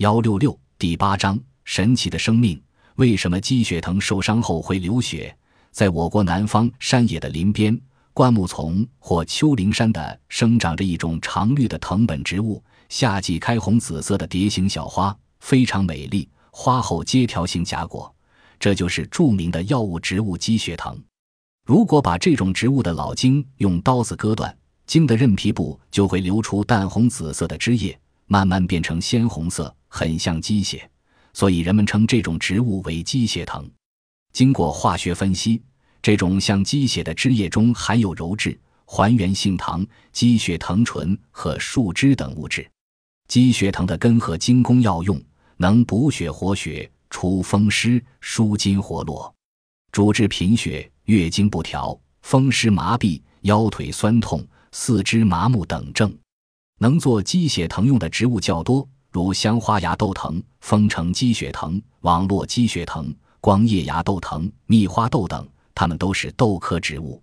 幺六六第八章神奇的生命。为什么鸡血藤受伤后会流血？在我国南方山野的林边、灌木丛或丘陵山的生长着一种常绿的藤本植物，夏季开红紫色的蝶形小花，非常美丽。花后阶条形荚果，这就是著名的药物植物鸡血藤。如果把这种植物的老茎用刀子割断，茎的韧皮部就会流出淡红紫色的汁液，慢慢变成鲜红色，很像鸡血，所以人们称这种植物为鸡血藤。经过化学分析，这种像鸡血的汁液中含有鞣质还原性糖、鸡血藤醇和树脂等物质。鸡血藤的根和茎功药用。能补血活血、除风湿、舒筋活络，主治贫血、月经不调、风湿麻痹、腰腿酸痛、四肢麻木等症。能做鸡血藤用的植物较多，如香花芽豆藤、丰城鸡血藤、网络鸡血藤、光叶芽豆藤、蜜花豆等，它们都是豆科植物。